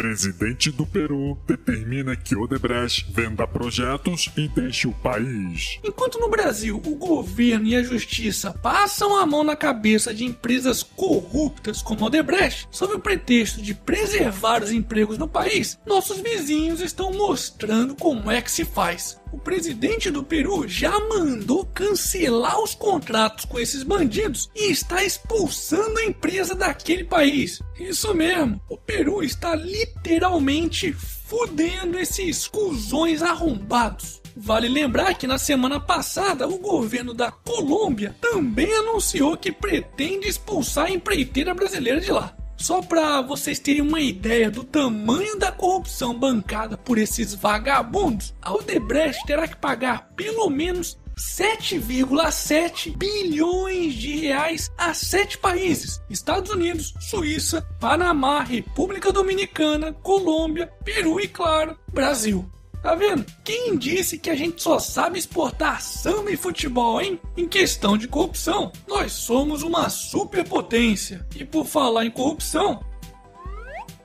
Presidente do Peru determina que Odebrecht venda projetos e deixe o país. Enquanto no Brasil o governo e a justiça passam a mão na cabeça de empresas corruptas como Odebrecht, sob o pretexto de preservar os empregos no país, nossos vizinhos estão mostrando como é que se faz. O presidente do Peru já mandou cancelar os contratos com esses bandidos e está expulsando a empresa daquele país. Isso mesmo, o Peru está literalmente fudendo esses cuzões arrombados. Vale lembrar que na semana passada o governo da Colômbia também anunciou que pretende expulsar a empreiteira brasileira de lá. Só para vocês terem uma ideia do tamanho da corrupção bancada por esses vagabundos, a Odebrecht terá que pagar pelo menos 7,7 bilhões de reais a sete países: Estados Unidos, Suíça, Panamá, República Dominicana, Colômbia, Peru e, claro, Brasil. Tá vendo? Quem disse que a gente só sabe exportar samba e futebol, hein? Em questão de corrupção, nós somos uma superpotência. E por falar em corrupção,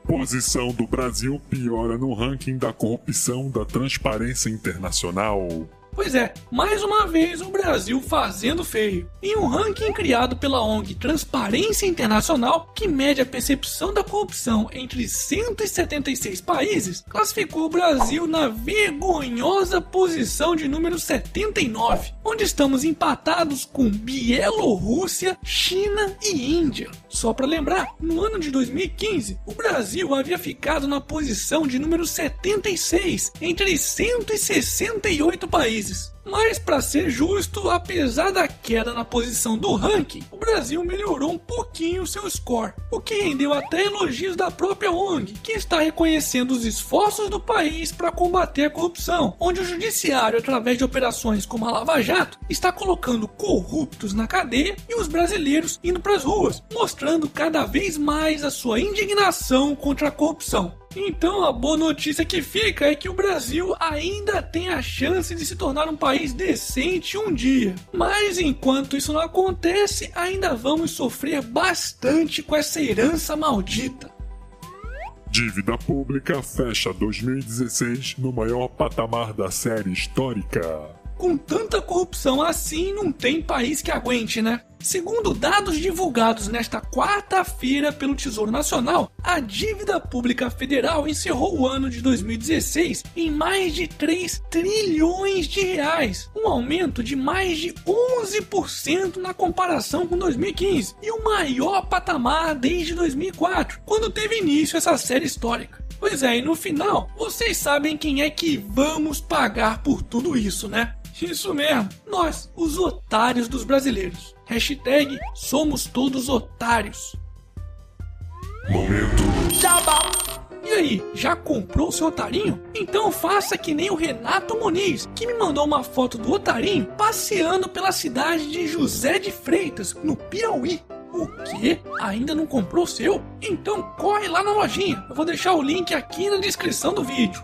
Posição do Brasil piora no ranking da corrupção da Transparência Internacional. Pois é, mais uma vez o Brasil fazendo feio. Em um ranking criado pela ONG Transparência Internacional, que mede a percepção da corrupção entre 176 países, classificou o Brasil na vergonhosa posição de número 79, onde estamos empatados com Bielorrússia, China e Índia. Só para lembrar, no ano de 2015, o Brasil havia ficado na posição de número 76 entre 168 países. Mas, para ser justo, apesar da queda na posição do ranking, o Brasil melhorou um pouquinho seu score, o que rendeu até elogios da própria ONG, que está reconhecendo os esforços do país para combater a corrupção, onde o judiciário, através de operações como a Lava Jato, está colocando corruptos na cadeia e os brasileiros indo para as ruas, mostrando cada vez mais a sua indignação contra a corrupção. Então a boa notícia que fica é que o Brasil ainda tem a chance de se tornar um país decente um dia. Mas enquanto isso não acontece, ainda vamos sofrer bastante com essa herança maldita. Dívida pública fecha 2016 no maior patamar da série histórica. Com tanta corrupção assim, não tem país que aguente, né? Segundo dados divulgados nesta quarta-feira pelo Tesouro Nacional, a dívida pública federal encerrou o ano de 2016 em mais de 3 trilhões de reais, um aumento de mais de 11% na comparação com 2015 e o maior patamar desde 2004, quando teve início essa série histórica. Pois é, e no final, vocês sabem quem é que vamos pagar por tudo isso, né? Isso mesmo, nós, os otários dos brasileiros. Hashtag somos todos otários. Momento. E aí, já comprou o seu otarinho? Então faça que nem o Renato Muniz, que me mandou uma foto do otarinho passeando pela cidade de José de Freitas, no Piauí. O quê? Ainda não comprou o seu? Então corre lá na lojinha. Eu vou deixar o link aqui na descrição do vídeo.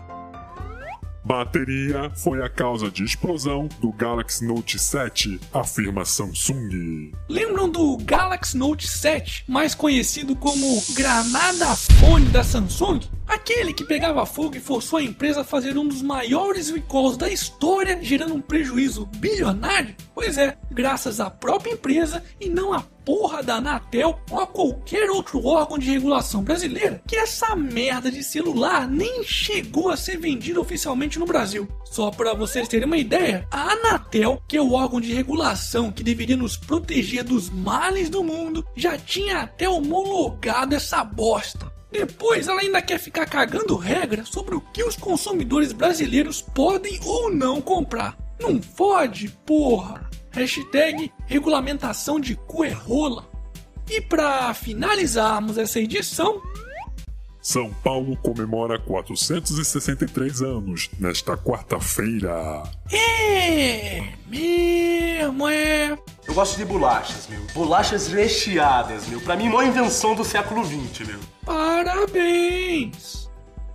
Bateria foi a causa de explosão do Galaxy Note 7, afirma Samsung. Lembram do Galaxy Note 7, mais conhecido como granada fone da Samsung? Aquele que pegava fogo e forçou a empresa a fazer um dos maiores recalls da história, gerando um prejuízo bilionário? Pois é, graças à própria empresa e não à porra da Anatel ou a qualquer outro órgão de regulação brasileira, que essa merda de celular nem chegou a ser vendida oficialmente no Brasil. Só para vocês terem uma ideia, a Anatel, que é o órgão de regulação que deveria nos proteger dos males do mundo, já tinha até homologado essa bosta. Depois ela ainda quer ficar cagando regra sobre o que os consumidores brasileiros podem ou não comprar. Não fode, porra! Hashtag regulamentação de cu é rola. E para finalizarmos essa edição, São Paulo comemora 463 anos nesta quarta-feira. é mesmo, é. Eu gosto de bolachas, meu. Bolachas recheadas, meu. Pra mim, maior invenção do século XX, meu. Parabéns!